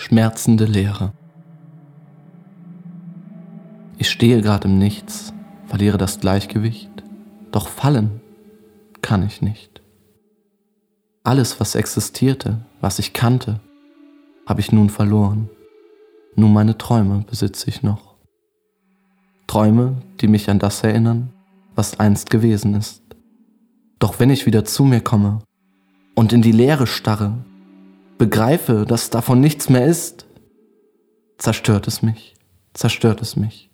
schmerzende Leere. Ich stehe gerade im Nichts, verliere das Gleichgewicht, doch fallen kann ich nicht. Alles, was existierte, was ich kannte, habe ich nun verloren. Nur meine Träume besitze ich noch. Träume, die mich an das erinnern, was einst gewesen ist. Doch wenn ich wieder zu mir komme und in die Leere starre, begreife, dass davon nichts mehr ist, zerstört es mich, zerstört es mich.